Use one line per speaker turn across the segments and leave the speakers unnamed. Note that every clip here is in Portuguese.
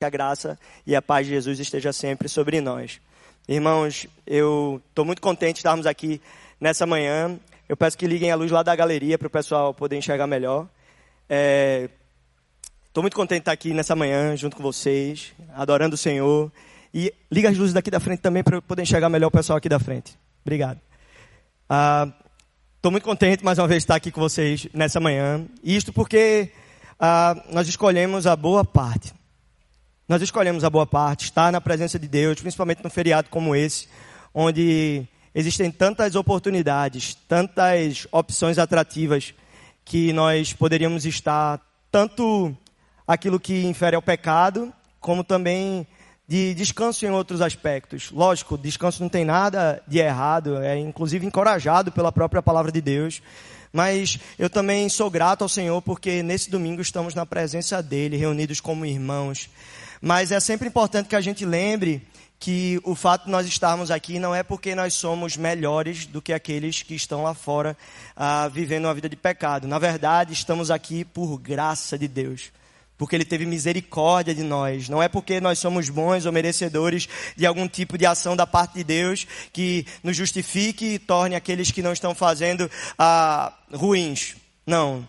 Que a graça e a paz de Jesus esteja sempre sobre nós. Irmãos, eu estou muito contente de estarmos aqui nessa manhã. Eu peço que liguem a luz lá da galeria para o pessoal poder enxergar melhor. Estou é, muito contente de estar aqui nessa manhã junto com vocês, adorando o Senhor. E liga as luzes daqui da frente também para eu poder enxergar melhor o pessoal aqui da frente. Obrigado. Estou ah, muito contente mais uma vez de estar aqui com vocês nessa manhã. Isto porque ah, nós escolhemos a boa parte. Nós escolhemos a boa parte, estar na presença de Deus, principalmente num feriado como esse, onde existem tantas oportunidades, tantas opções atrativas que nós poderíamos estar tanto aquilo que infere ao pecado, como também de descanso em outros aspectos. Lógico, descanso não tem nada de errado, é inclusive encorajado pela própria palavra de Deus. Mas eu também sou grato ao Senhor porque nesse domingo estamos na presença dele, reunidos como irmãos. Mas é sempre importante que a gente lembre que o fato de nós estarmos aqui não é porque nós somos melhores do que aqueles que estão lá fora ah, vivendo uma vida de pecado. Na verdade, estamos aqui por graça de Deus porque Ele teve misericórdia de nós. Não é porque nós somos bons ou merecedores de algum tipo de ação da parte de Deus que nos justifique e torne aqueles que não estão fazendo ah, ruins. Não.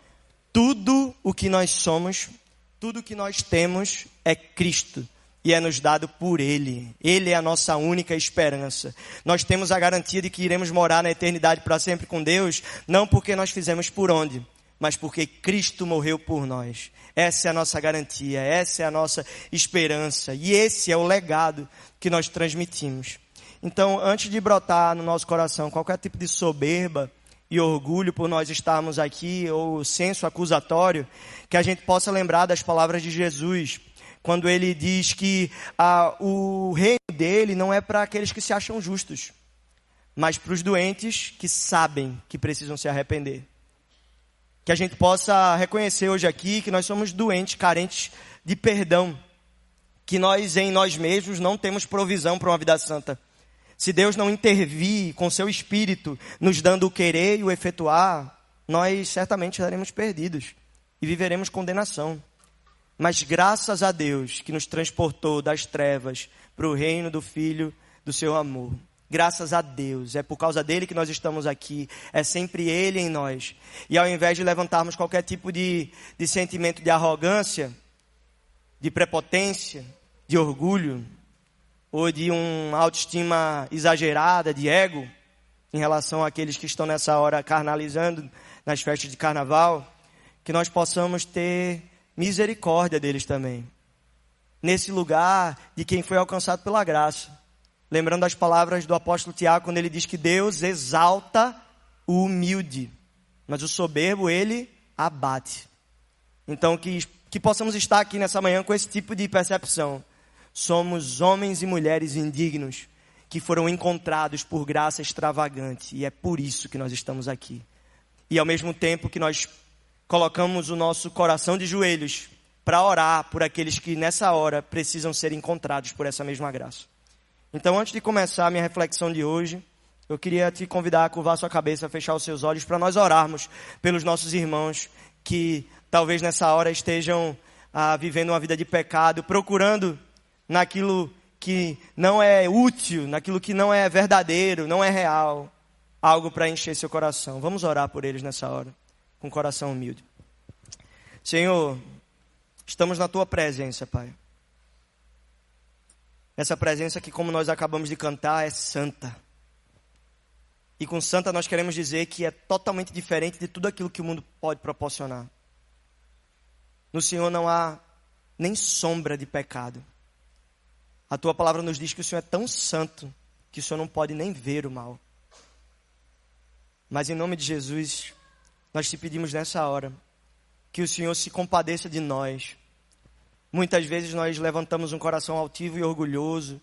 Tudo o que nós somos, tudo que nós temos é Cristo e é nos dado por Ele. Ele é a nossa única esperança. Nós temos a garantia de que iremos morar na eternidade para sempre com Deus, não porque nós fizemos por onde, mas porque Cristo morreu por nós. Essa é a nossa garantia, essa é a nossa esperança e esse é o legado que nós transmitimos. Então, antes de brotar no nosso coração qualquer tipo de soberba e orgulho por nós estarmos aqui ou senso acusatório, que a gente possa lembrar das palavras de Jesus, quando ele diz que ah, o reino dele não é para aqueles que se acham justos, mas para os doentes que sabem que precisam se arrepender. Que a gente possa reconhecer hoje aqui que nós somos doentes, carentes de perdão. Que nós em nós mesmos não temos provisão para uma vida santa. Se Deus não intervir com seu espírito, nos dando o querer e o efetuar, nós certamente estaremos perdidos e viveremos condenação. Mas graças a Deus que nos transportou das trevas para o reino do Filho do seu amor. Graças a Deus, é por causa dele que nós estamos aqui, é sempre ele em nós. E ao invés de levantarmos qualquer tipo de, de sentimento de arrogância, de prepotência, de orgulho, ou de uma autoestima exagerada, de ego, em relação àqueles que estão nessa hora carnalizando nas festas de carnaval, que nós possamos ter misericórdia deles também. Nesse lugar de quem foi alcançado pela graça Lembrando as palavras do apóstolo Tiago, quando ele diz que Deus exalta o humilde, mas o soberbo ele abate. Então, que, que possamos estar aqui nessa manhã com esse tipo de percepção. Somos homens e mulheres indignos que foram encontrados por graça extravagante, e é por isso que nós estamos aqui. E ao mesmo tempo que nós colocamos o nosso coração de joelhos para orar por aqueles que nessa hora precisam ser encontrados por essa mesma graça. Então, antes de começar a minha reflexão de hoje, eu queria te convidar a curvar sua cabeça, a fechar os seus olhos, para nós orarmos pelos nossos irmãos que talvez nessa hora estejam ah, vivendo uma vida de pecado, procurando naquilo que não é útil, naquilo que não é verdadeiro, não é real, algo para encher seu coração. Vamos orar por eles nessa hora, com coração humilde. Senhor, estamos na tua presença, Pai. Essa presença que, como nós acabamos de cantar, é santa. E com santa nós queremos dizer que é totalmente diferente de tudo aquilo que o mundo pode proporcionar. No Senhor não há nem sombra de pecado. A tua palavra nos diz que o Senhor é tão santo que o Senhor não pode nem ver o mal. Mas em nome de Jesus, nós te pedimos nessa hora que o Senhor se compadeça de nós Muitas vezes nós levantamos um coração altivo e orgulhoso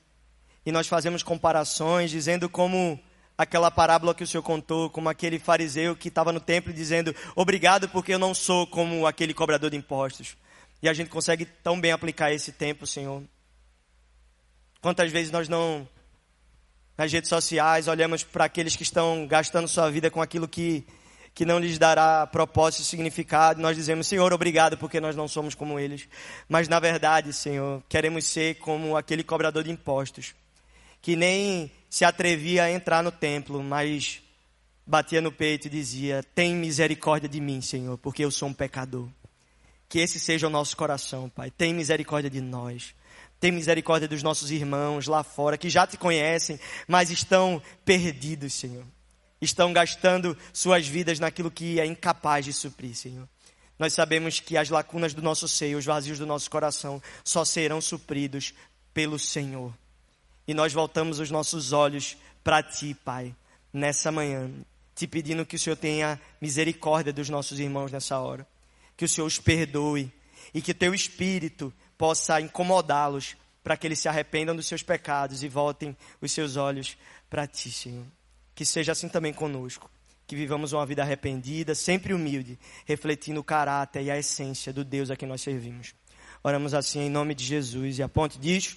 e nós fazemos comparações dizendo como aquela parábola que o Senhor contou, como aquele fariseu que estava no templo dizendo: Obrigado porque eu não sou como aquele cobrador de impostos. E a gente consegue tão bem aplicar esse tempo, Senhor. Quantas vezes nós não, nas redes sociais, olhamos para aqueles que estão gastando sua vida com aquilo que, que não lhes dará propósito e significado. Nós dizemos, Senhor, obrigado porque nós não somos como eles. Mas na verdade, Senhor, queremos ser como aquele cobrador de impostos, que nem se atrevia a entrar no templo, mas batia no peito e dizia: Tem misericórdia de mim, Senhor, porque eu sou um pecador. Que esse seja o nosso coração, Pai. Tem misericórdia de nós. Tem misericórdia dos nossos irmãos lá fora que já te conhecem, mas estão perdidos, Senhor estão gastando suas vidas naquilo que é incapaz de suprir, Senhor. Nós sabemos que as lacunas do nosso seio, os vazios do nosso coração, só serão supridos pelo Senhor. E nós voltamos os nossos olhos para Ti, Pai, nessa manhã, te pedindo que o Senhor tenha misericórdia dos nossos irmãos nessa hora, que o Senhor os perdoe e que Teu Espírito possa incomodá-los para que eles se arrependam dos seus pecados e voltem os seus olhos para Ti, Senhor. Que seja assim também conosco. Que vivamos uma vida arrependida, sempre humilde, refletindo o caráter e a essência do Deus a quem nós servimos. Oramos assim em nome de Jesus. E a ponte diz: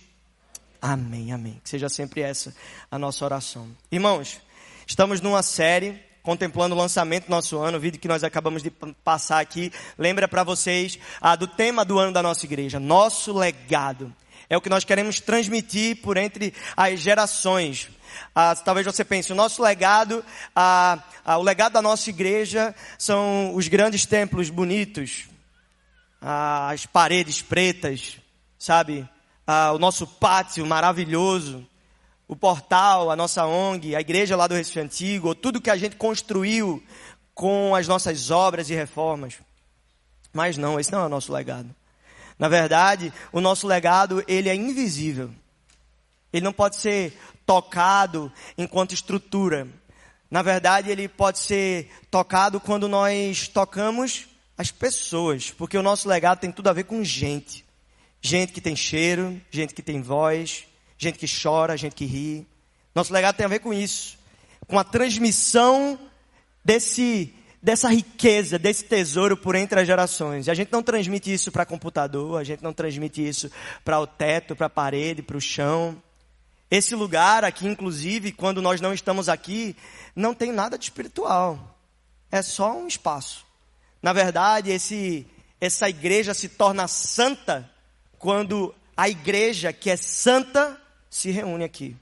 Amém, amém. Que seja sempre essa a nossa oração. Irmãos, estamos numa série contemplando o lançamento do nosso ano, o vídeo que nós acabamos de passar aqui, lembra para vocês ah, do tema do ano da nossa igreja, nosso legado. É o que nós queremos transmitir por entre as gerações. Ah, talvez você pense, o nosso legado, ah, ah, o legado da nossa igreja são os grandes templos bonitos, ah, as paredes pretas, sabe? Ah, o nosso pátio maravilhoso, o portal, a nossa ONG, a igreja lá do Recife Antigo, tudo que a gente construiu com as nossas obras e reformas. Mas não, esse não é o nosso legado. Na verdade, o nosso legado, ele é invisível. Ele não pode ser tocado enquanto estrutura. Na verdade, ele pode ser tocado quando nós tocamos as pessoas, porque o nosso legado tem tudo a ver com gente. Gente que tem cheiro, gente que tem voz, gente que chora, gente que ri. Nosso legado tem a ver com isso, com a transmissão desse dessa riqueza, desse tesouro por entre as gerações. E a gente não transmite isso para computador, a gente não transmite isso para o teto, para a parede, para o chão. Esse lugar aqui, inclusive, quando nós não estamos aqui, não tem nada de espiritual. É só um espaço. Na verdade, esse, essa igreja se torna santa quando a igreja que é santa se reúne aqui.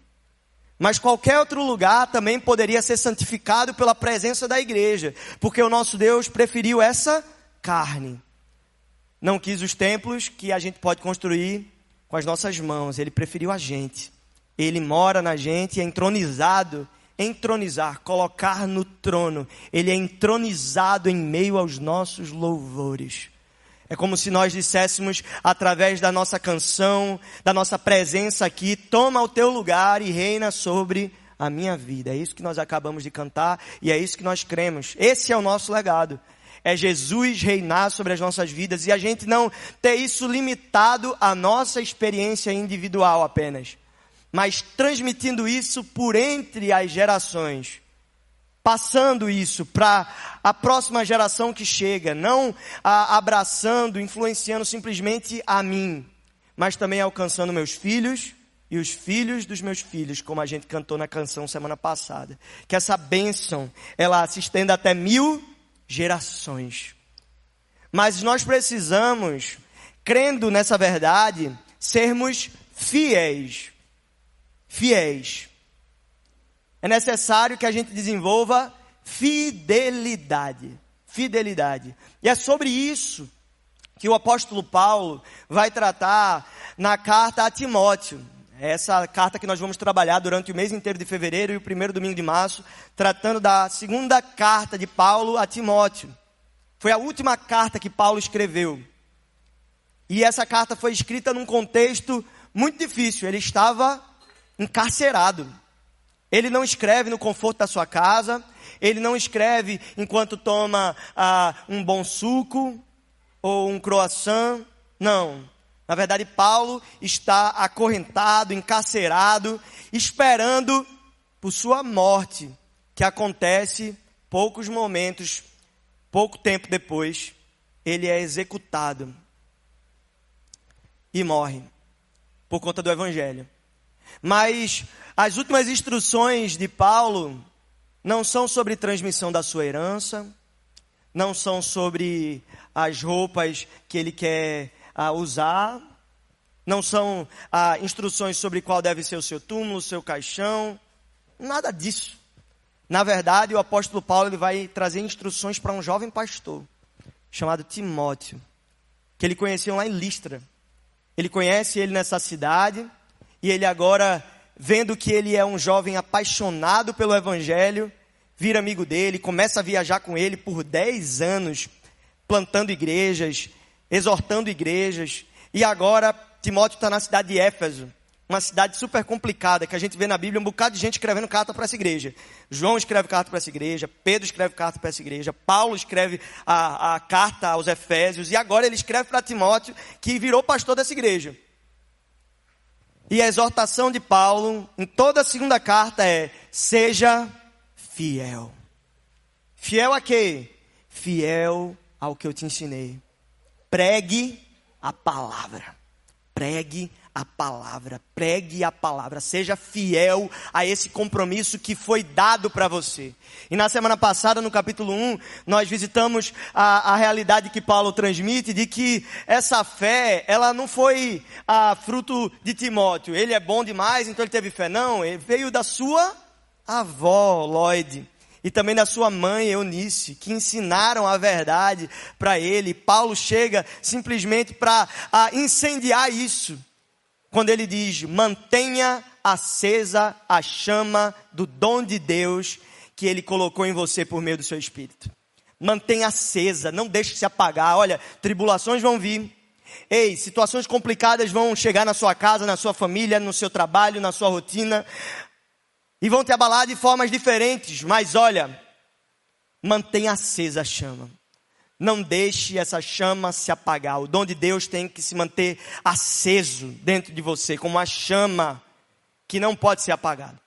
Mas qualquer outro lugar também poderia ser santificado pela presença da igreja, porque o nosso Deus preferiu essa carne. Não quis os templos que a gente pode construir com as nossas mãos, ele preferiu a gente. Ele mora na gente, é entronizado, entronizar, colocar no trono. Ele é entronizado em meio aos nossos louvores. É como se nós disséssemos, através da nossa canção, da nossa presença aqui, toma o teu lugar e reina sobre a minha vida. É isso que nós acabamos de cantar e é isso que nós cremos. Esse é o nosso legado. É Jesus reinar sobre as nossas vidas e a gente não ter isso limitado à nossa experiência individual apenas mas transmitindo isso por entre as gerações. Passando isso para a próxima geração que chega, não a, abraçando, influenciando simplesmente a mim, mas também alcançando meus filhos e os filhos dos meus filhos, como a gente cantou na canção semana passada. Que essa bênção, ela se estenda até mil gerações. Mas nós precisamos, crendo nessa verdade, sermos fiéis fiéis. É necessário que a gente desenvolva fidelidade. Fidelidade. E é sobre isso que o apóstolo Paulo vai tratar na carta a Timóteo. Essa carta que nós vamos trabalhar durante o mês inteiro de fevereiro e o primeiro domingo de março, tratando da segunda carta de Paulo a Timóteo. Foi a última carta que Paulo escreveu. E essa carta foi escrita num contexto muito difícil. Ele estava encarcerado. Ele não escreve no conforto da sua casa, ele não escreve enquanto toma ah, um bom suco ou um croissant. Não. Na verdade, Paulo está acorrentado, encarcerado, esperando por sua morte, que acontece poucos momentos, pouco tempo depois, ele é executado e morre por conta do evangelho. Mas as últimas instruções de Paulo não são sobre transmissão da sua herança, não são sobre as roupas que ele quer ah, usar, não são ah, instruções sobre qual deve ser o seu túmulo, o seu caixão, nada disso. Na verdade, o apóstolo Paulo ele vai trazer instruções para um jovem pastor chamado Timóteo, que ele conheceu lá em Listra. Ele conhece ele nessa cidade e ele agora, vendo que ele é um jovem apaixonado pelo evangelho, vira amigo dele, começa a viajar com ele por 10 anos, plantando igrejas, exortando igrejas. E agora Timóteo está na cidade de Éfeso, uma cidade super complicada, que a gente vê na Bíblia um bocado de gente escrevendo carta para essa igreja. João escreve carta para essa igreja, Pedro escreve carta para essa igreja, Paulo escreve a, a carta aos Efésios, e agora ele escreve para Timóteo, que virou pastor dessa igreja. E a exortação de Paulo, em toda a segunda carta, é: seja fiel. Fiel a quê? Fiel ao que eu te ensinei. Pregue a palavra. Pregue a palavra, pregue a palavra, seja fiel a esse compromisso que foi dado para você. E na semana passada, no capítulo 1, nós visitamos a, a realidade que Paulo transmite de que essa fé, ela não foi a fruto de Timóteo. Ele é bom demais, então ele teve fé. Não, ele veio da sua avó, Lloyd, e também da sua mãe, Eunice, que ensinaram a verdade para ele. Paulo chega simplesmente para incendiar isso, quando ele diz: mantenha acesa a chama do dom de Deus que ele colocou em você por meio do seu espírito. Mantenha acesa, não deixe se apagar. Olha, tribulações vão vir. Ei, situações complicadas vão chegar na sua casa, na sua família, no seu trabalho, na sua rotina e vão te abalar de formas diferentes, mas olha, mantenha acesa a chama. Não deixe essa chama se apagar. O dom de Deus tem que se manter aceso dentro de você, como uma chama que não pode ser apagada.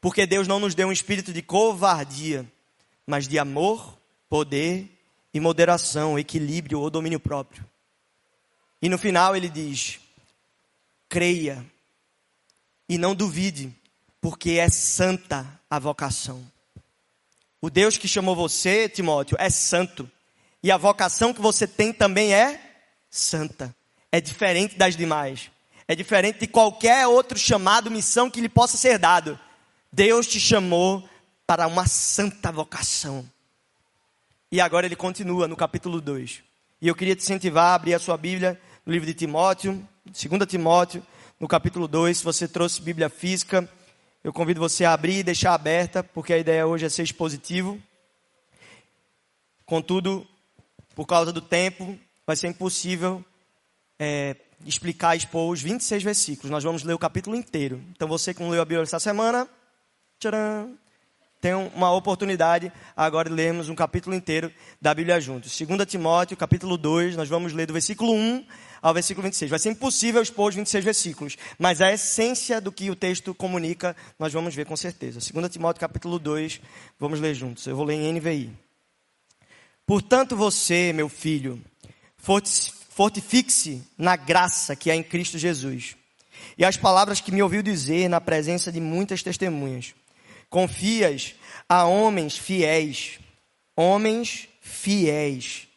Porque Deus não nos deu um espírito de covardia, mas de amor, poder e moderação, equilíbrio ou domínio próprio. E no final ele diz: creia e não duvide, porque é santa a vocação. O Deus que chamou você, Timóteo, é santo. E a vocação que você tem também é santa. É diferente das demais. É diferente de qualquer outro chamado, missão que lhe possa ser dado. Deus te chamou para uma santa vocação. E agora ele continua no capítulo 2. E eu queria te incentivar a abrir a sua Bíblia no livro de Timóteo, 2 Timóteo, no capítulo 2. Se você trouxe Bíblia física, eu convido você a abrir e deixar aberta, porque a ideia hoje é ser expositivo. Contudo, por causa do tempo, vai ser impossível é, explicar, expor os 26 versículos. Nós vamos ler o capítulo inteiro. Então, você que não leu a Bíblia essa semana, tcharam, tem uma oportunidade agora de lermos um capítulo inteiro da Bíblia juntos. 2 Timóteo, capítulo 2, nós vamos ler do versículo 1 ao versículo 26. Vai ser impossível expor os 26 versículos, mas a essência do que o texto comunica, nós vamos ver com certeza. 2 Timóteo, capítulo 2, vamos ler juntos. Eu vou ler em NVI. Portanto, você, meu filho, fortifique-se na graça que há em Cristo Jesus. E as palavras que me ouviu dizer na presença de muitas testemunhas Confias a homens fiéis, homens fiéis,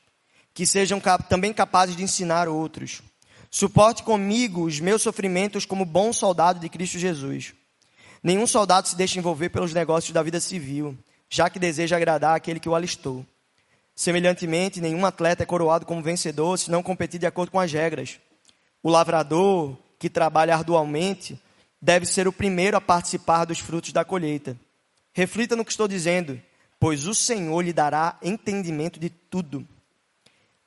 que sejam também capazes de ensinar outros. Suporte comigo os meus sofrimentos como bom soldado de Cristo Jesus. Nenhum soldado se deixa envolver pelos negócios da vida civil, já que deseja agradar aquele que o alistou. Semelhantemente, nenhum atleta é coroado como vencedor se não competir de acordo com as regras. O lavrador, que trabalha arduamente, deve ser o primeiro a participar dos frutos da colheita. Reflita no que estou dizendo, pois o Senhor lhe dará entendimento de tudo.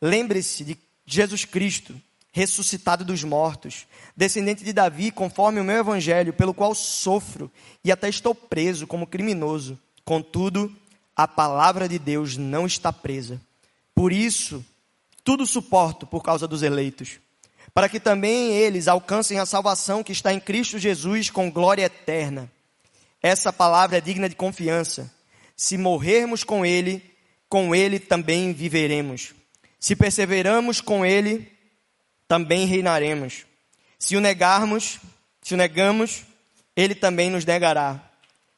Lembre-se de Jesus Cristo, ressuscitado dos mortos, descendente de Davi, conforme o meu evangelho, pelo qual sofro e até estou preso como criminoso. Contudo, a palavra de Deus não está presa. Por isso, tudo suporto por causa dos eleitos para que também eles alcancem a salvação que está em Cristo Jesus com glória eterna. Essa palavra é digna de confiança. Se morrermos com Ele, com Ele também viveremos. Se perseveramos com Ele, também reinaremos. Se o negarmos, se o negamos, Ele também nos negará.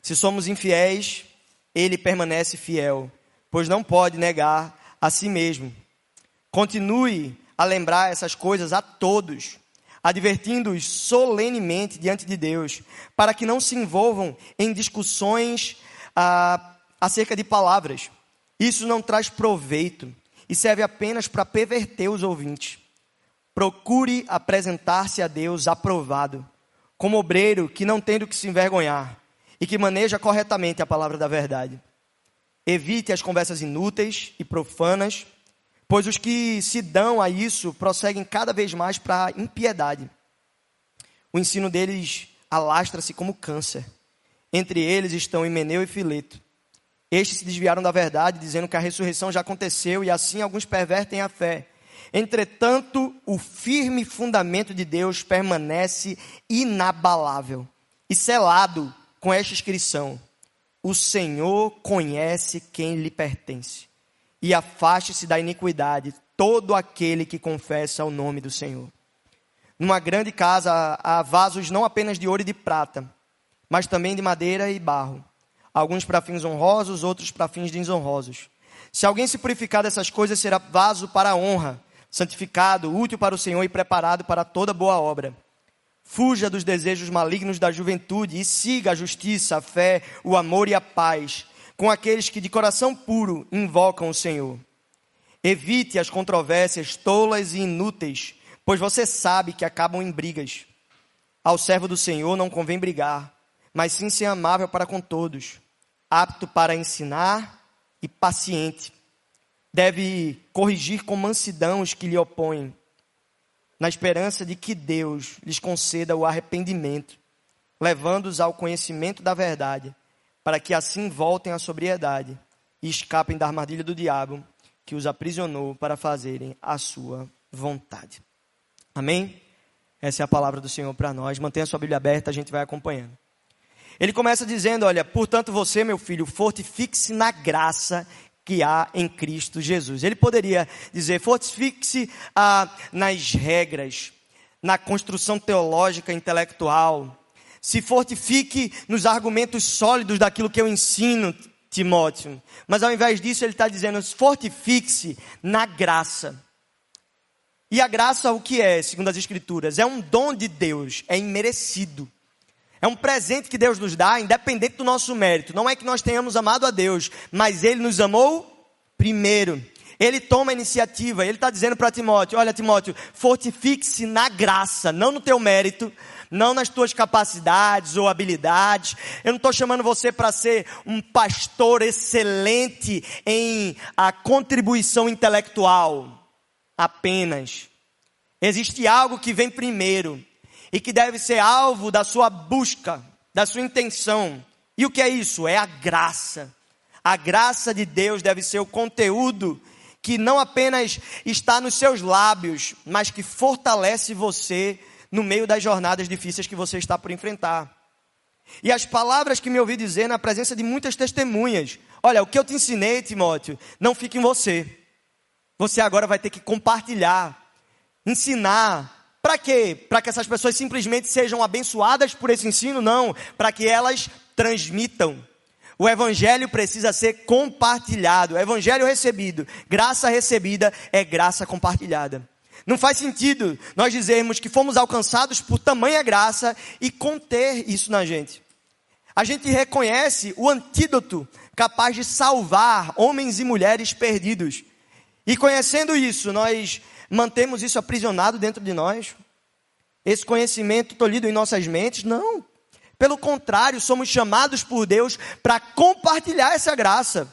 Se somos infiéis, Ele permanece fiel, pois não pode negar a si mesmo. Continue a lembrar essas coisas a todos, advertindo-os solenemente diante de Deus, para que não se envolvam em discussões ah, acerca de palavras. Isso não traz proveito e serve apenas para perverter os ouvintes. Procure apresentar-se a Deus aprovado, como obreiro que não tem do que se envergonhar e que maneja corretamente a palavra da verdade. Evite as conversas inúteis e profanas, pois os que se dão a isso prosseguem cada vez mais para a impiedade. O ensino deles alastra-se como câncer. Entre eles estão Himeneu e Fileto. Estes se desviaram da verdade, dizendo que a ressurreição já aconteceu, e assim alguns pervertem a fé. Entretanto, o firme fundamento de Deus permanece inabalável e selado com esta inscrição: O Senhor conhece quem lhe pertence, e afaste-se da iniquidade todo aquele que confessa o nome do Senhor. Numa grande casa há vasos não apenas de ouro e de prata, mas também de madeira e barro alguns para fins honrosos, outros para fins desonrosos. Se alguém se purificar dessas coisas, será vaso para a honra, santificado, útil para o Senhor e preparado para toda boa obra. Fuja dos desejos malignos da juventude e siga a justiça, a fé, o amor e a paz com aqueles que de coração puro invocam o Senhor. Evite as controvérsias tolas e inúteis, pois você sabe que acabam em brigas. Ao servo do Senhor não convém brigar, mas sim ser amável para com todos apto para ensinar e paciente. Deve corrigir com mansidão os que lhe opõem, na esperança de que Deus lhes conceda o arrependimento, levando-os ao conhecimento da verdade, para que assim voltem à sobriedade e escapem da armadilha do diabo que os aprisionou para fazerem a sua vontade. Amém? Essa é a palavra do Senhor para nós. Mantenha a sua Bíblia aberta, a gente vai acompanhando. Ele começa dizendo: Olha, portanto, você, meu filho, fortifique-se na graça que há em Cristo Jesus. Ele poderia dizer: fortifique-se ah, nas regras, na construção teológica intelectual, se fortifique nos argumentos sólidos daquilo que eu ensino, Timóteo. Mas ao invés disso, ele está dizendo: fortifique-se na graça. E a graça, o que é, segundo as Escrituras? É um dom de Deus, é imerecido. É um presente que Deus nos dá, independente do nosso mérito. Não é que nós tenhamos amado a Deus, mas Ele nos amou primeiro. Ele toma a iniciativa, ele está dizendo para Timóteo: Olha, Timóteo, fortifique-se na graça, não no teu mérito, não nas tuas capacidades ou habilidades. Eu não estou chamando você para ser um pastor excelente em a contribuição intelectual apenas. Existe algo que vem primeiro e que deve ser alvo da sua busca, da sua intenção. E o que é isso? É a graça. A graça de Deus deve ser o conteúdo que não apenas está nos seus lábios, mas que fortalece você no meio das jornadas difíceis que você está por enfrentar. E as palavras que me ouvi dizer na presença de muitas testemunhas. Olha, o que eu te ensinei, Timóteo, não fica em você. Você agora vai ter que compartilhar, ensinar, para quê? Para que essas pessoas simplesmente sejam abençoadas por esse ensino? Não, para que elas transmitam. O evangelho precisa ser compartilhado. O evangelho recebido, graça recebida é graça compartilhada. Não faz sentido nós dizermos que fomos alcançados por tamanha graça e conter isso na gente. A gente reconhece o antídoto capaz de salvar homens e mulheres perdidos. E conhecendo isso, nós mantemos isso aprisionado dentro de nós? Esse conhecimento tolhido em nossas mentes? Não. Pelo contrário, somos chamados por Deus para compartilhar essa graça.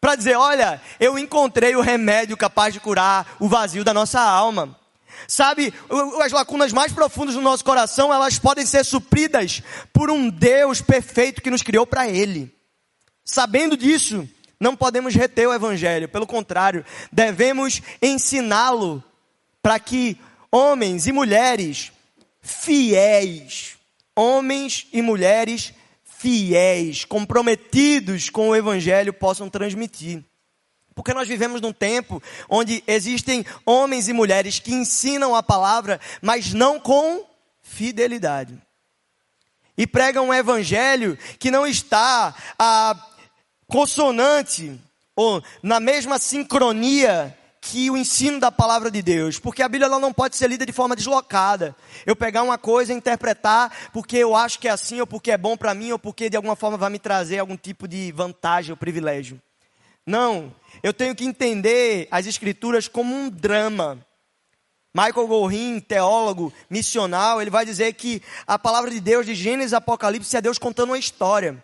Para dizer, olha, eu encontrei o remédio capaz de curar o vazio da nossa alma. Sabe, as lacunas mais profundas do nosso coração, elas podem ser supridas por um Deus perfeito que nos criou para Ele. Sabendo disso, não podemos reter o Evangelho, pelo contrário, devemos ensiná-lo para que homens e mulheres fiéis, homens e mulheres fiéis, comprometidos com o Evangelho, possam transmitir. Porque nós vivemos num tempo onde existem homens e mulheres que ensinam a palavra, mas não com fidelidade. E pregam um evangelho que não está a consonante ou na mesma sincronia que o ensino da palavra de Deus, porque a Bíblia ela não pode ser lida de forma deslocada. Eu pegar uma coisa e interpretar porque eu acho que é assim, ou porque é bom para mim, ou porque de alguma forma vai me trazer algum tipo de vantagem ou privilégio. Não, eu tenho que entender as escrituras como um drama. Michael Gorin, teólogo missional, ele vai dizer que a palavra de Deus de Gênesis e Apocalipse é Deus contando uma história.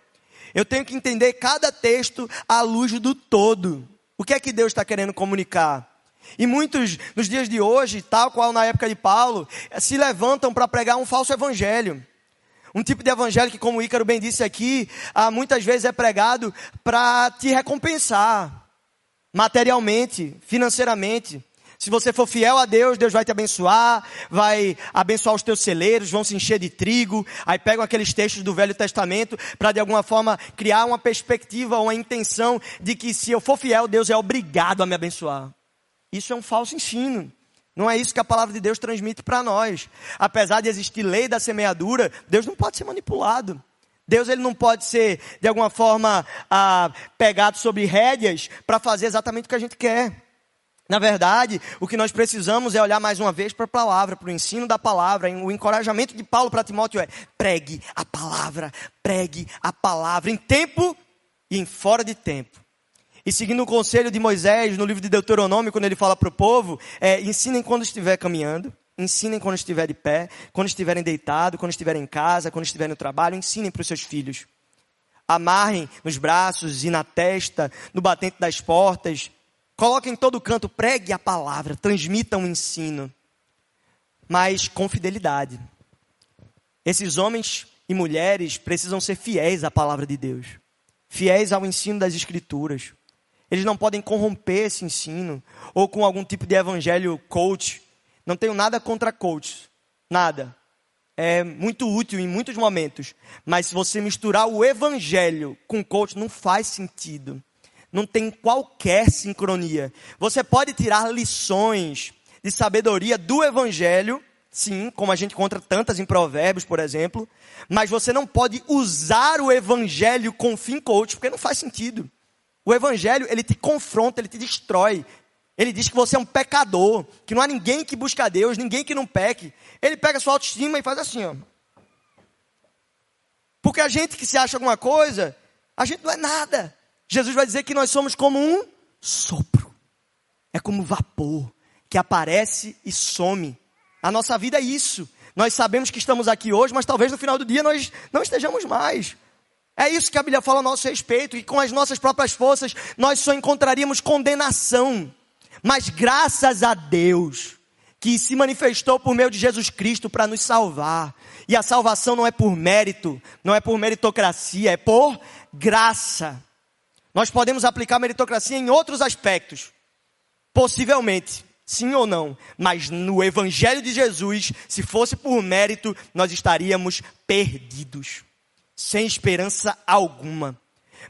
Eu tenho que entender cada texto à luz do todo. O que é que Deus está querendo comunicar? E muitos, nos dias de hoje, tal qual na época de Paulo, se levantam para pregar um falso evangelho. Um tipo de evangelho que, como o Ícaro bem disse aqui, ah, muitas vezes é pregado para te recompensar materialmente, financeiramente. Se você for fiel a Deus, Deus vai te abençoar, vai abençoar os teus celeiros, vão se encher de trigo. Aí pegam aqueles textos do Velho Testamento para de alguma forma criar uma perspectiva, uma intenção de que se eu for fiel, Deus é obrigado a me abençoar. Isso é um falso ensino. Não é isso que a palavra de Deus transmite para nós. Apesar de existir lei da semeadura, Deus não pode ser manipulado. Deus ele não pode ser, de alguma forma, ah, pegado sobre rédeas para fazer exatamente o que a gente quer. Na verdade, o que nós precisamos é olhar mais uma vez para a palavra, para o ensino da palavra. O encorajamento de Paulo para Timóteo é: pregue a palavra, pregue a palavra, em tempo e em fora de tempo. E seguindo o conselho de Moisés no livro de Deuteronômio, quando ele fala para o povo, é, ensinem quando estiver caminhando, ensinem quando estiver de pé, quando estiverem deitados, quando estiverem em casa, quando estiverem no trabalho, ensinem para os seus filhos. Amarrem nos braços e na testa, no batente das portas. Coloquem em todo canto, pregue a palavra, transmitam o ensino. Mas com fidelidade. Esses homens e mulheres precisam ser fiéis à palavra de Deus, fiéis ao ensino das Escrituras. Eles não podem corromper esse ensino, ou com algum tipo de evangelho coach. Não tenho nada contra coach, nada. É muito útil em muitos momentos. Mas se você misturar o evangelho com coach, não faz sentido. Não tem qualquer sincronia. Você pode tirar lições de sabedoria do evangelho, sim, como a gente encontra tantas em Provérbios, por exemplo, mas você não pode usar o evangelho com fim coach, porque não faz sentido. O evangelho, ele te confronta, ele te destrói. Ele diz que você é um pecador, que não há ninguém que busca a Deus, ninguém que não peque. Ele pega a sua autoestima e faz assim, ó. Porque a gente que se acha alguma coisa, a gente não é nada. Jesus vai dizer que nós somos como um sopro. É como vapor que aparece e some. A nossa vida é isso. Nós sabemos que estamos aqui hoje, mas talvez no final do dia nós não estejamos mais. É isso que a Bíblia fala a nosso respeito, e com as nossas próprias forças nós só encontraríamos condenação. Mas graças a Deus, que se manifestou por meio de Jesus Cristo para nos salvar. E a salvação não é por mérito, não é por meritocracia, é por graça. Nós podemos aplicar meritocracia em outros aspectos, possivelmente, sim ou não, mas no Evangelho de Jesus, se fosse por mérito, nós estaríamos perdidos sem esperança alguma.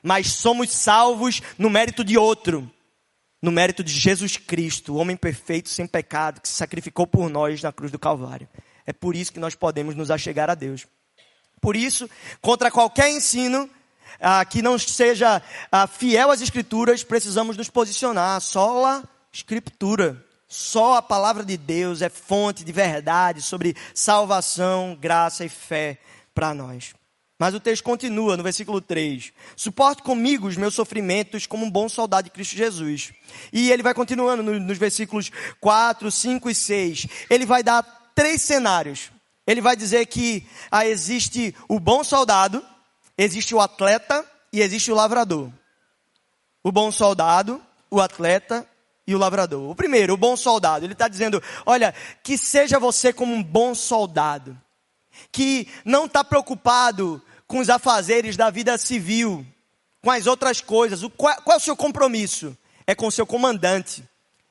Mas somos salvos no mérito de outro, no mérito de Jesus Cristo, o homem perfeito, sem pecado, que se sacrificou por nós na cruz do Calvário. É por isso que nós podemos nos achegar a Deus. Por isso, contra qualquer ensino ah, que não seja ah, fiel às Escrituras, precisamos nos posicionar. Só a Escritura, só a palavra de Deus é fonte de verdade sobre salvação, graça e fé para nós. Mas o texto continua no versículo 3. Suporte comigo os meus sofrimentos como um bom soldado de Cristo Jesus. E ele vai continuando nos versículos 4, 5 e 6. Ele vai dar três cenários. Ele vai dizer que ah, existe o bom soldado, existe o atleta e existe o lavrador. O bom soldado, o atleta e o lavrador. O primeiro, o bom soldado. Ele está dizendo: olha, que seja você como um bom soldado que não está preocupado com os afazeres da vida civil, com as outras coisas. O, qual, qual é o seu compromisso? É com o seu comandante.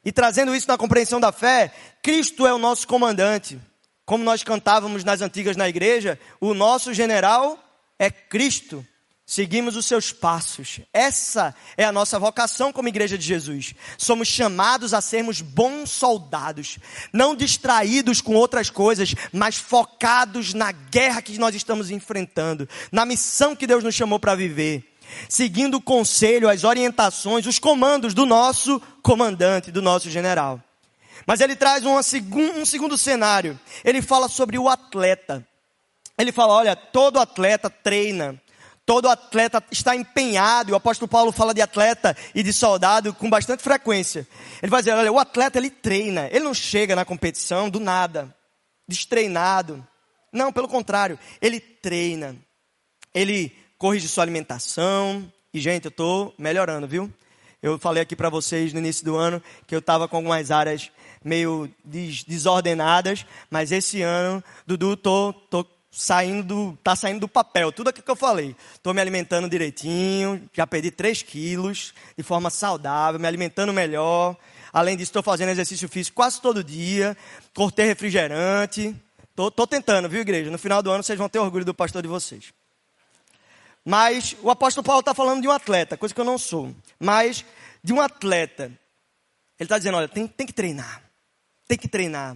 E trazendo isso na compreensão da fé, Cristo é o nosso comandante. Como nós cantávamos nas antigas na igreja, o nosso general é Cristo seguimos os seus passos. Essa é a nossa vocação como igreja de Jesus. Somos chamados a sermos bons soldados, não distraídos com outras coisas, mas focados na guerra que nós estamos enfrentando, na missão que Deus nos chamou para viver. seguindo o conselho, as orientações, os comandos do nosso comandante, do nosso general. Mas ele traz um segundo cenário. Ele fala sobre o atleta. Ele fala: olha, todo atleta treina, todo atleta está empenhado. E o apóstolo Paulo fala de atleta e de soldado com bastante frequência. Ele vai dizer: olha, o atleta ele treina, ele não chega na competição do nada, destreinado. Não, pelo contrário, ele treina, ele corrige sua alimentação. E, gente, eu estou melhorando, viu? Eu falei aqui para vocês no início do ano que eu estava com algumas áreas meio des desordenadas, mas esse ano, Dudu, tô, tô saindo, tá saindo do papel, tudo aquilo que eu falei. Estou me alimentando direitinho, já perdi 3 quilos, de forma saudável, me alimentando melhor. Além disso, estou fazendo exercício físico quase todo dia, cortei refrigerante. Estou tentando, viu, igreja? No final do ano vocês vão ter orgulho do pastor de vocês. Mas o apóstolo Paulo está falando de um atleta, coisa que eu não sou. Mas de um atleta. Ele está dizendo: olha, tem, tem que treinar. Tem que treinar.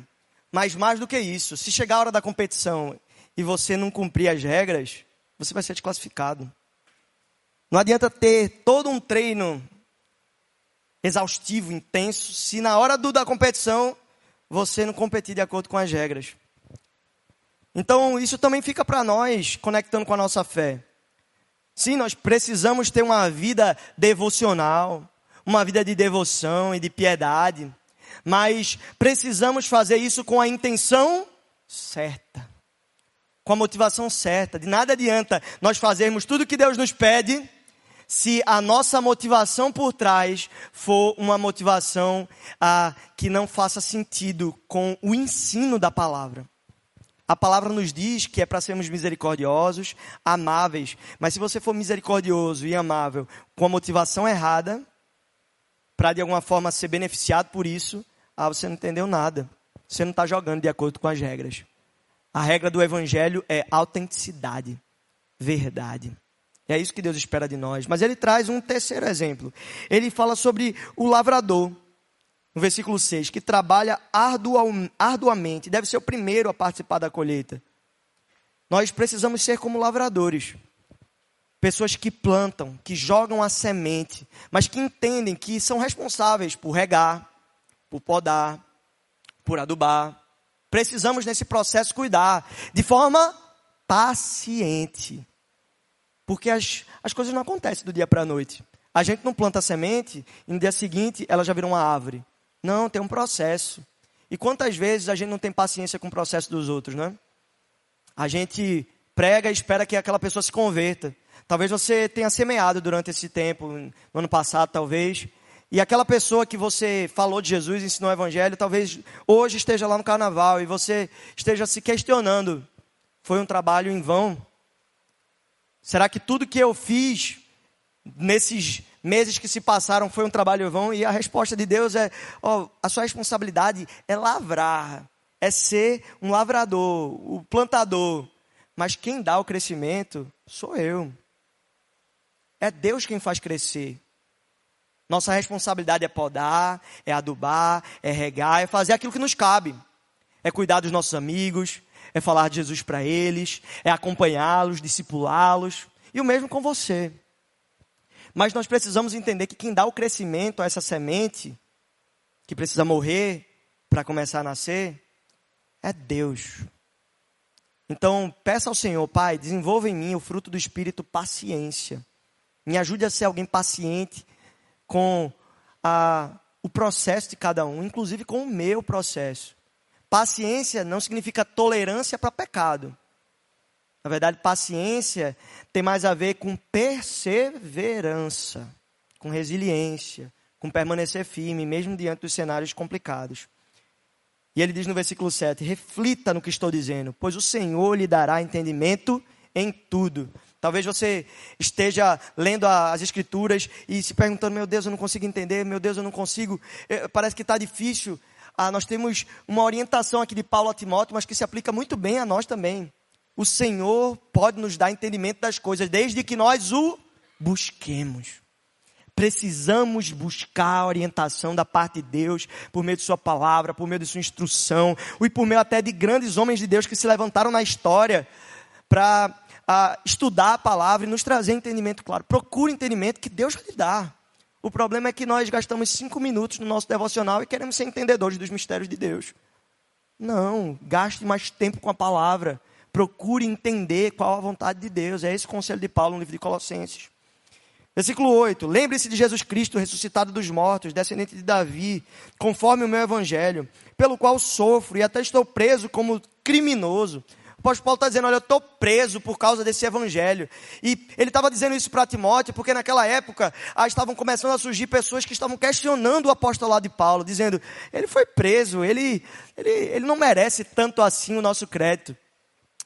Mas mais do que isso, se chegar a hora da competição e você não cumprir as regras, você vai ser desclassificado. Não adianta ter todo um treino exaustivo, intenso, se na hora do, da competição você não competir de acordo com as regras. Então, isso também fica para nós, conectando com a nossa fé. Sim, nós precisamos ter uma vida devocional, uma vida de devoção e de piedade, mas precisamos fazer isso com a intenção certa com a motivação certa. De nada adianta nós fazermos tudo o que Deus nos pede se a nossa motivação por trás for uma motivação ah, que não faça sentido com o ensino da palavra. A palavra nos diz que é para sermos misericordiosos, amáveis, mas se você for misericordioso e amável com a motivação errada, para de alguma forma ser beneficiado por isso, ah, você não entendeu nada. Você não está jogando de acordo com as regras. A regra do evangelho é autenticidade, verdade. É isso que Deus espera de nós. Mas ele traz um terceiro exemplo. Ele fala sobre o lavrador, no versículo 6, que trabalha arduamente, deve ser o primeiro a participar da colheita. Nós precisamos ser como lavradores. Pessoas que plantam, que jogam a semente, mas que entendem que são responsáveis por regar, por podar, por adubar, Precisamos nesse processo cuidar de forma paciente. Porque as, as coisas não acontecem do dia para a noite. A gente não planta semente e no dia seguinte ela já vira uma árvore. Não, tem um processo. E quantas vezes a gente não tem paciência com o processo dos outros, né? A gente prega e espera que aquela pessoa se converta. Talvez você tenha semeado durante esse tempo, no ano passado, talvez, e aquela pessoa que você falou de Jesus, ensinou o evangelho, talvez hoje esteja lá no carnaval e você esteja se questionando: foi um trabalho em vão? Será que tudo que eu fiz nesses meses que se passaram foi um trabalho em vão? E a resposta de Deus é: a sua responsabilidade é lavrar, é ser um lavrador, o plantador. Mas quem dá o crescimento sou eu. É Deus quem faz crescer. Nossa responsabilidade é podar, é adubar, é regar, é fazer aquilo que nos cabe. É cuidar dos nossos amigos, é falar de Jesus para eles, é acompanhá-los, discipulá-los. E o mesmo com você. Mas nós precisamos entender que quem dá o crescimento a essa semente, que precisa morrer para começar a nascer, é Deus. Então, peça ao Senhor, Pai, desenvolva em mim o fruto do Espírito paciência. Me ajude a ser alguém paciente com a, o processo de cada um, inclusive com o meu processo. Paciência não significa tolerância para pecado. Na verdade, paciência tem mais a ver com perseverança, com resiliência, com permanecer firme, mesmo diante dos cenários complicados. E ele diz no versículo 7: reflita no que estou dizendo, pois o Senhor lhe dará entendimento em tudo. Talvez você esteja lendo as Escrituras e se perguntando: meu Deus, eu não consigo entender, meu Deus, eu não consigo, é, parece que está difícil. Ah, nós temos uma orientação aqui de Paulo a Timóteo, mas que se aplica muito bem a nós também. O Senhor pode nos dar entendimento das coisas, desde que nós o busquemos. Precisamos buscar a orientação da parte de Deus por meio de Sua palavra, por meio de Sua instrução, e por meio até de grandes homens de Deus que se levantaram na história para a estudar a palavra e nos trazer entendimento claro. Procure entendimento que Deus vai lhe dar. O problema é que nós gastamos cinco minutos no nosso devocional e queremos ser entendedores dos mistérios de Deus. Não, gaste mais tempo com a palavra. Procure entender qual a vontade de Deus. É esse o conselho de Paulo no livro de Colossenses. Versículo 8: Lembre-se de Jesus Cristo, ressuscitado dos mortos, descendente de Davi, conforme o meu evangelho, pelo qual sofro e até estou preso como criminoso. O apóstolo Paulo está dizendo: Olha, eu estou preso por causa desse evangelho. E ele estava dizendo isso para Timóteo, porque naquela época ah, estavam começando a surgir pessoas que estavam questionando o apostolado de Paulo, dizendo: Ele foi preso, ele, ele, ele não merece tanto assim o nosso crédito.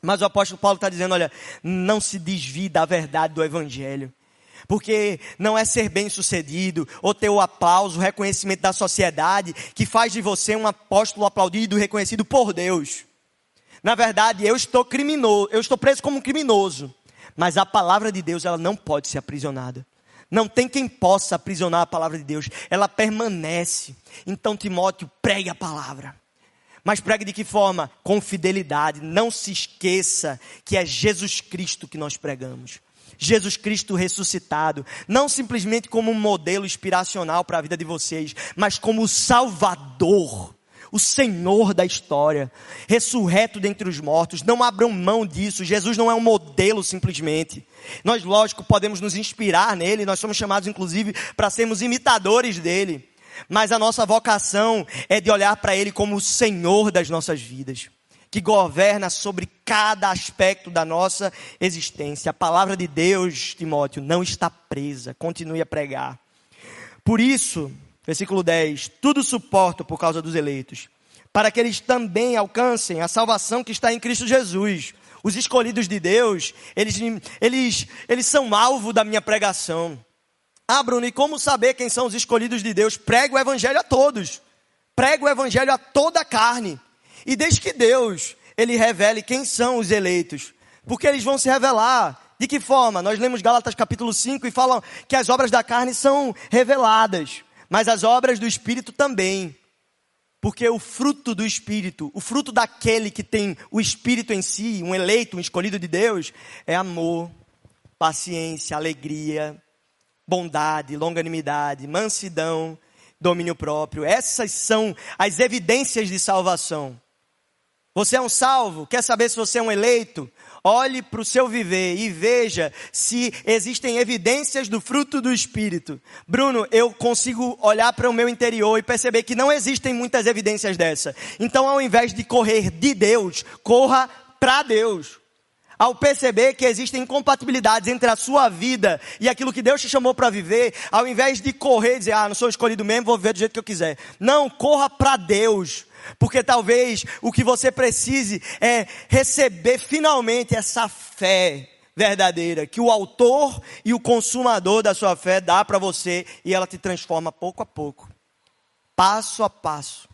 Mas o apóstolo Paulo está dizendo: Olha, não se desvie da verdade do evangelho. Porque não é ser bem sucedido, ou ter o aplauso, o reconhecimento da sociedade, que faz de você um apóstolo aplaudido e reconhecido por Deus. Na verdade, eu estou criminoso, eu estou preso como um criminoso. Mas a palavra de Deus, ela não pode ser aprisionada. Não tem quem possa aprisionar a palavra de Deus. Ela permanece. Então, Timóteo, pregue a palavra. Mas pregue de que forma? Com fidelidade. Não se esqueça que é Jesus Cristo que nós pregamos. Jesus Cristo ressuscitado, não simplesmente como um modelo inspiracional para a vida de vocês, mas como o Salvador o Senhor da história, ressurreto dentre os mortos. Não abram mão disso. Jesus não é um modelo simplesmente. Nós, lógico, podemos nos inspirar nele, nós somos chamados, inclusive, para sermos imitadores dele. Mas a nossa vocação é de olhar para ele como o Senhor das nossas vidas, que governa sobre cada aspecto da nossa existência. A palavra de Deus, Timóteo, não está presa. Continue a pregar. Por isso, Versículo 10: Tudo suporto por causa dos eleitos, para que eles também alcancem a salvação que está em Cristo Jesus. Os escolhidos de Deus, eles, eles, eles são alvo da minha pregação. Ah, Bruno, e como saber quem são os escolhidos de Deus? Prega o evangelho a todos. Prega o evangelho a toda a carne. E desde que Deus, ele revele quem são os eleitos. Porque eles vão se revelar. De que forma? Nós lemos Gálatas capítulo 5 e falam que as obras da carne são reveladas mas as obras do Espírito também. Porque o fruto do Espírito, o fruto daquele que tem o Espírito em si, um eleito, um escolhido de Deus, é amor, paciência, alegria, bondade, longanimidade, mansidão, domínio próprio. Essas são as evidências de salvação. Você é um salvo? Quer saber se você é um eleito? Olhe para o seu viver e veja se existem evidências do fruto do Espírito. Bruno, eu consigo olhar para o meu interior e perceber que não existem muitas evidências dessa. Então, ao invés de correr de Deus, corra para Deus. Ao perceber que existem incompatibilidades entre a sua vida e aquilo que Deus te chamou para viver, ao invés de correr e dizer, ah, não sou escolhido mesmo, vou viver do jeito que eu quiser. Não, corra para Deus. Porque talvez o que você precise é receber finalmente essa fé verdadeira que o autor e o consumador da sua fé dá para você e ela te transforma pouco a pouco, passo a passo.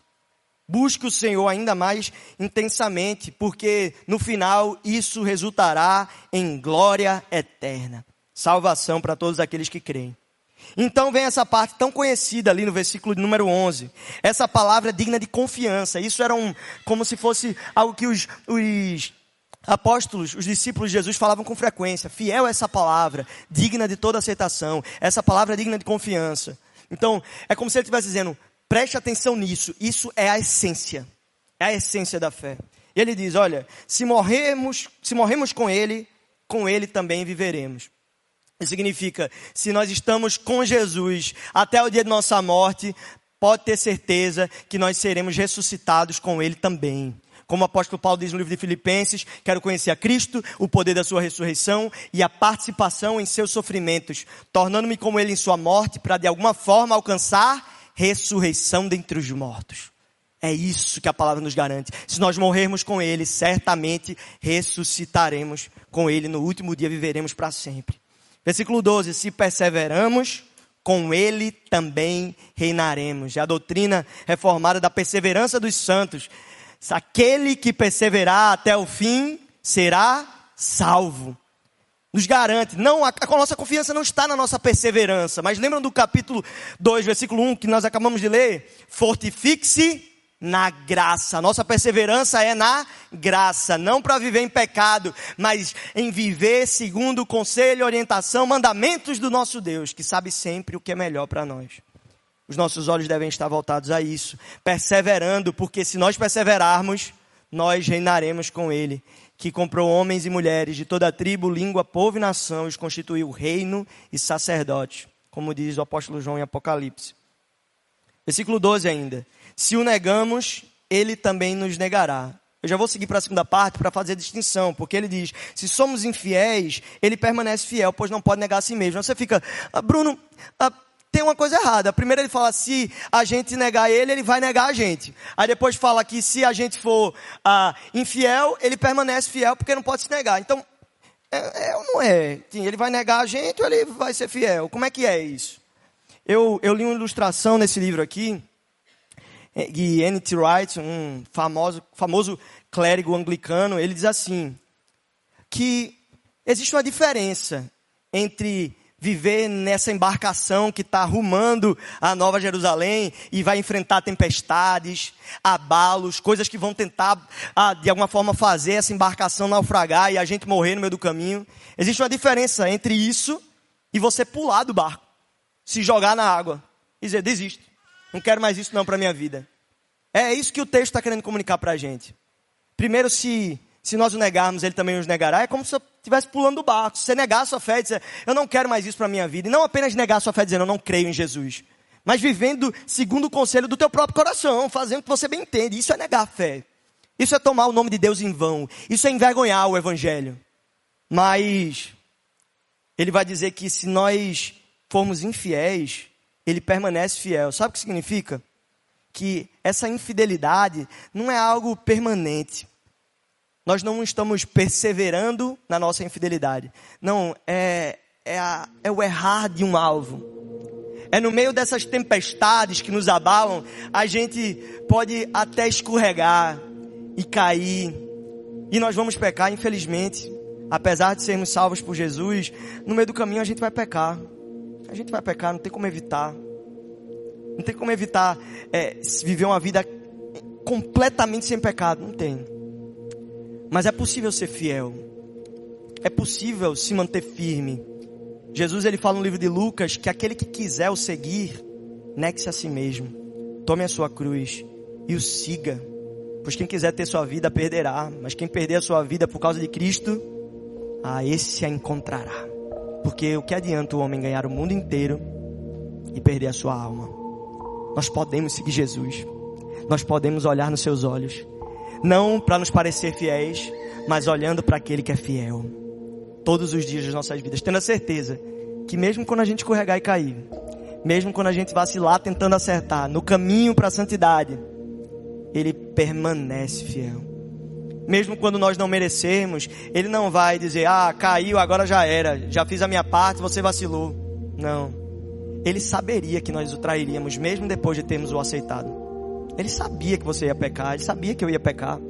Busque o Senhor ainda mais intensamente, porque no final isso resultará em glória eterna, salvação para todos aqueles que creem. Então vem essa parte tão conhecida ali no versículo número 11. Essa palavra digna de confiança. Isso era um, como se fosse algo que os, os apóstolos, os discípulos de Jesus falavam com frequência. Fiel a essa palavra, digna de toda aceitação. Essa palavra é digna de confiança. Então, é como se ele estivesse dizendo, preste atenção nisso. Isso é a essência. É a essência da fé. E ele diz, olha, se morremos, se morremos com ele, com ele também viveremos. Significa, se nós estamos com Jesus até o dia de nossa morte, pode ter certeza que nós seremos ressuscitados com Ele também. Como o apóstolo Paulo diz no livro de Filipenses, quero conhecer a Cristo, o poder da sua ressurreição e a participação em seus sofrimentos, tornando-me como Ele em sua morte, para de alguma forma alcançar ressurreição dentre os mortos. É isso que a palavra nos garante. Se nós morrermos com Ele, certamente ressuscitaremos com Ele. No último dia viveremos para sempre. Versículo 12: Se perseveramos, com ele também reinaremos. É a doutrina reformada da perseverança dos santos. Aquele que perseverar até o fim será salvo. Nos garante, não, a, a nossa confiança não está na nossa perseverança, mas lembram do capítulo 2, versículo 1 que nós acabamos de ler? Fortifique-se na graça. Nossa perseverança é na graça, não para viver em pecado, mas em viver segundo o conselho, orientação, mandamentos do nosso Deus, que sabe sempre o que é melhor para nós. Os nossos olhos devem estar voltados a isso, perseverando, porque se nós perseverarmos, nós reinaremos com Ele, que comprou homens e mulheres de toda tribo, língua, povo e nação, e os constituiu reino e sacerdote, como diz o apóstolo João em Apocalipse. Versículo 12 ainda. Se o negamos, ele também nos negará. Eu já vou seguir para a segunda parte para fazer a distinção, porque ele diz: se somos infiéis, ele permanece fiel, pois não pode negar a si mesmo. Você fica, ah, Bruno, ah, tem uma coisa errada. Primeiro ele fala: se a gente negar ele, ele vai negar a gente. Aí depois fala que se a gente for ah, infiel, ele permanece fiel, porque não pode se negar. Então, é, é ou não é? Ele vai negar a gente ou ele vai ser fiel? Como é que é isso? Eu, eu li uma ilustração nesse livro aqui e N.T. Wright, um famoso, famoso clérigo anglicano, ele diz assim, que existe uma diferença entre viver nessa embarcação que está rumando a Nova Jerusalém e vai enfrentar tempestades, abalos, coisas que vão tentar, ah, de alguma forma, fazer essa embarcação naufragar e a gente morrer no meio do caminho. Existe uma diferença entre isso e você pular do barco, se jogar na água e dizer, desisto. Não quero mais isso não para minha vida. É isso que o texto está querendo comunicar para a gente. Primeiro, se, se nós o negarmos, ele também nos negará. É como se eu estivesse pulando do barco. Se você negar a sua fé e dizer, eu não quero mais isso para minha vida. E não apenas negar a sua fé dizendo, eu não creio em Jesus. Mas vivendo segundo o conselho do teu próprio coração, fazendo o que você bem entende. Isso é negar a fé. Isso é tomar o nome de Deus em vão. Isso é envergonhar o Evangelho. Mas ele vai dizer que se nós formos infiéis, ele permanece fiel. Sabe o que significa? Que essa infidelidade não é algo permanente. Nós não estamos perseverando na nossa infidelidade. Não, é, é, a, é o errar de um alvo. É no meio dessas tempestades que nos abalam, a gente pode até escorregar e cair. E nós vamos pecar, infelizmente. Apesar de sermos salvos por Jesus, no meio do caminho a gente vai pecar. A gente vai pecar, não tem como evitar. Não tem como evitar é, viver uma vida completamente sem pecado. Não tem. Mas é possível ser fiel. É possível se manter firme. Jesus ele fala no livro de Lucas que aquele que quiser o seguir, negue-se a si mesmo. Tome a sua cruz e o siga. Pois quem quiser ter sua vida perderá, mas quem perder a sua vida por causa de Cristo, a esse a encontrará. Porque o que adianta o homem ganhar o mundo inteiro e perder a sua alma? Nós podemos seguir Jesus. Nós podemos olhar nos seus olhos. Não para nos parecer fiéis, mas olhando para aquele que é fiel. Todos os dias das nossas vidas, tendo a certeza que mesmo quando a gente escorregar e cair, mesmo quando a gente vacilar tentando acertar, no caminho para a santidade, ele permanece fiel. Mesmo quando nós não merecermos, ele não vai dizer: "Ah, caiu, agora já era, já fiz a minha parte, você vacilou". Não ele saberia que nós o trairíamos, mesmo depois de termos o aceitado. Ele sabia que você ia pecar, ele sabia que eu ia pecar.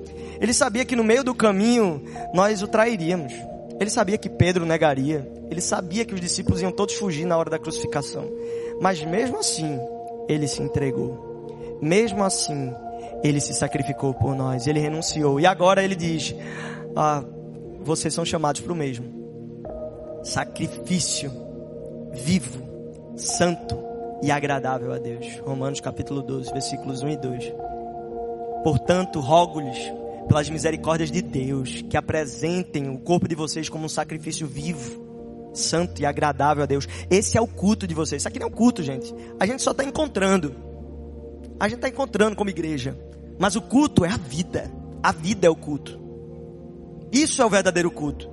Ele sabia que no meio do caminho nós o trairíamos. Ele sabia que Pedro negaria. Ele sabia que os discípulos iam todos fugir na hora da crucificação. Mas mesmo assim, ele se entregou. Mesmo assim, ele se sacrificou por nós. Ele renunciou. E agora ele diz: ah, vocês são chamados para o mesmo. Sacrifício vivo santo e agradável a Deus. Romanos capítulo 12, versículos 1 e 2. Portanto, rogo-lhes pelas misericórdias de Deus que apresentem o corpo de vocês como um sacrifício vivo, santo e agradável a Deus. Esse é o culto de vocês. Isso aqui não é um culto, gente. A gente só está encontrando. A gente está encontrando como igreja. Mas o culto é a vida. A vida é o culto. Isso é o verdadeiro culto.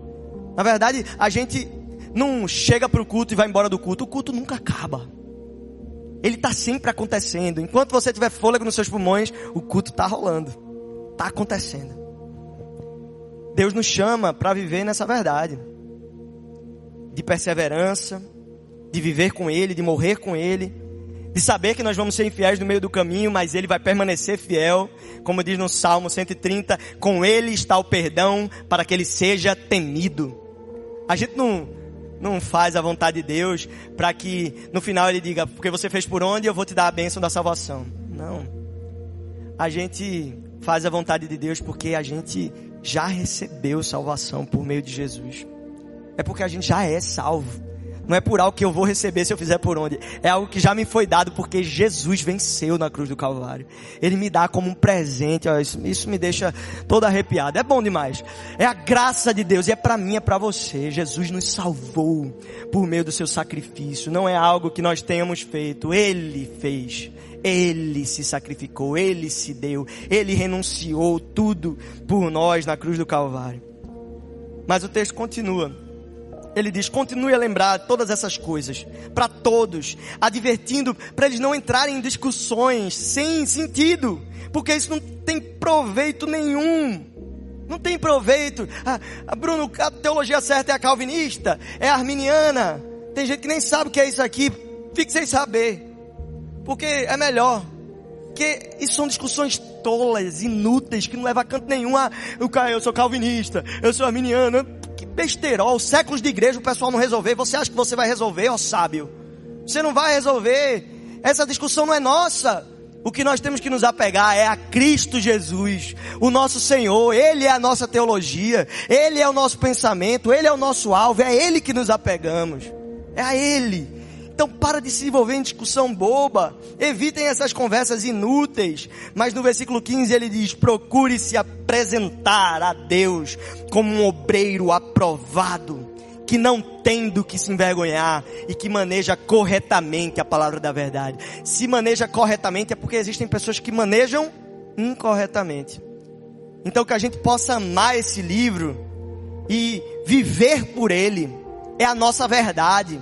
Na verdade, a gente não chega para o culto e vai embora do culto. O culto nunca acaba. Ele está sempre acontecendo. Enquanto você tiver fôlego nos seus pulmões, o culto está rolando. Está acontecendo. Deus nos chama para viver nessa verdade. De perseverança, de viver com Ele, de morrer com Ele, de saber que nós vamos ser infiéis no meio do caminho, mas Ele vai permanecer fiel, como diz no Salmo 130, com Ele está o perdão para que Ele seja temido. A gente não, não faz a vontade de Deus para que no final ele diga, porque você fez por onde, eu vou te dar a bênção da salvação. Não. a gente faz a vontade de Deus porque a gente já recebeu salvação por meio de Jesus. É porque a gente já é salvo. Não é por algo que eu vou receber se eu fizer por onde. É algo que já me foi dado porque Jesus venceu na cruz do Calvário. Ele me dá como um presente. Isso, isso me deixa todo arrepiado. É bom demais. É a graça de Deus e é para mim, é para você. Jesus nos salvou por meio do seu sacrifício. Não é algo que nós tenhamos feito. Ele fez. Ele se sacrificou, Ele se deu, Ele renunciou tudo por nós na cruz do Calvário. Mas o texto continua. Ele diz: continue a lembrar todas essas coisas para todos, advertindo para eles não entrarem em discussões sem sentido, porque isso não tem proveito nenhum. Não tem proveito. Ah, ah, Bruno, a teologia certa é a calvinista, é a arminiana. Tem gente que nem sabe o que é isso aqui. Fique sem saber. Porque é melhor. Porque isso são discussões tolas, inúteis, que não levam a canto nenhum. Ah, eu sou calvinista, eu sou arminiano. Besterol, séculos de igreja o pessoal não resolver. Você acha que você vai resolver, ó sábio? Você não vai resolver. Essa discussão não é nossa. O que nós temos que nos apegar é a Cristo Jesus, o nosso Senhor. Ele é a nossa teologia, Ele é o nosso pensamento, Ele é o nosso alvo, é a Ele que nos apegamos. É a Ele. Então para de se envolver em discussão boba. Evitem essas conversas inúteis. Mas no versículo 15 ele diz: procure se apresentar a Deus como um obreiro aprovado, que não tem do que se envergonhar e que maneja corretamente a palavra da verdade. Se maneja corretamente é porque existem pessoas que manejam incorretamente. Então que a gente possa amar esse livro e viver por ele é a nossa verdade.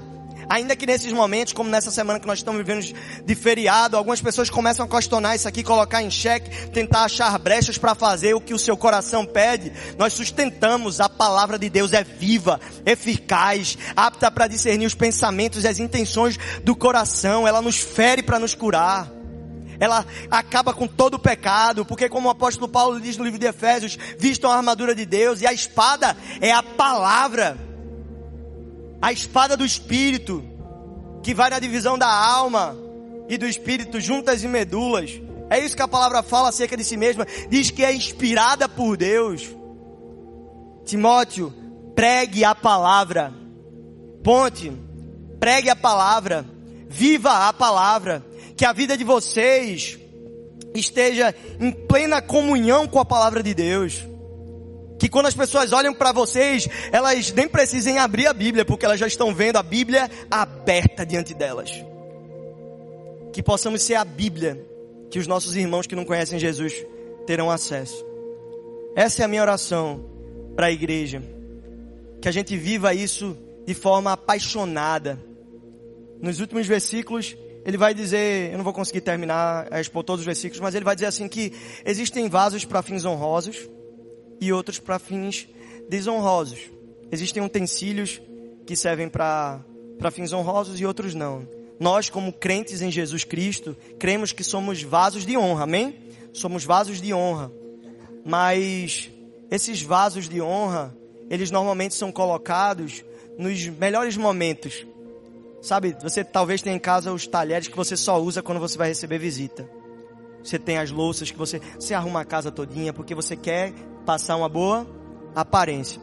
Ainda que nesses momentos, como nessa semana que nós estamos vivendo de feriado, algumas pessoas começam a questionar isso aqui, colocar em xeque, tentar achar brechas para fazer o que o seu coração pede. Nós sustentamos a palavra de Deus é viva, eficaz, apta para discernir os pensamentos e as intenções do coração. Ela nos fere para nos curar. Ela acaba com todo o pecado, porque como o apóstolo Paulo diz no livro de Efésios, vistam a armadura de Deus e a espada é a palavra a espada do espírito, que vai na divisão da alma e do espírito, juntas e medulas. É isso que a palavra fala acerca de si mesma. Diz que é inspirada por Deus. Timóteo, pregue a palavra. Ponte, pregue a palavra. Viva a palavra. Que a vida de vocês esteja em plena comunhão com a palavra de Deus que quando as pessoas olham para vocês, elas nem precisem abrir a Bíblia, porque elas já estão vendo a Bíblia aberta diante delas. Que possamos ser a Bíblia, que os nossos irmãos que não conhecem Jesus terão acesso. Essa é a minha oração para a igreja. Que a gente viva isso de forma apaixonada. Nos últimos versículos, ele vai dizer, eu não vou conseguir terminar a expor todos os versículos, mas ele vai dizer assim que existem vasos para fins honrosos, e outros para fins desonrosos. Existem utensílios que servem para fins honrosos e outros não. Nós, como crentes em Jesus Cristo, cremos que somos vasos de honra, amém? Somos vasos de honra. Mas esses vasos de honra, eles normalmente são colocados nos melhores momentos. Sabe, você talvez tenha em casa os talheres que você só usa quando você vai receber visita. Você tem as louças que você, você arruma a casa todinha porque você quer passar uma boa aparência.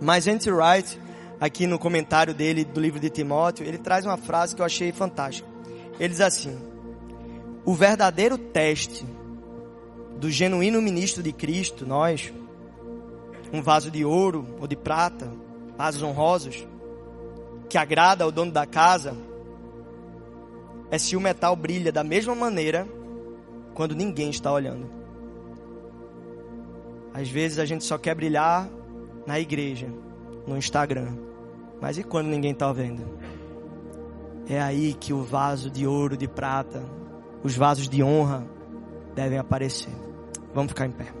Mas Andy Wright, aqui no comentário dele do livro de Timóteo, ele traz uma frase que eu achei fantástica. Ele diz assim: O verdadeiro teste do genuíno ministro de Cristo, nós, um vaso de ouro ou de prata, vasos honrosos, que agrada ao dono da casa, é se o metal brilha da mesma maneira quando ninguém está olhando. Às vezes a gente só quer brilhar na igreja, no Instagram. Mas e quando ninguém está vendo? É aí que o vaso de ouro, de prata, os vasos de honra devem aparecer. Vamos ficar em pé.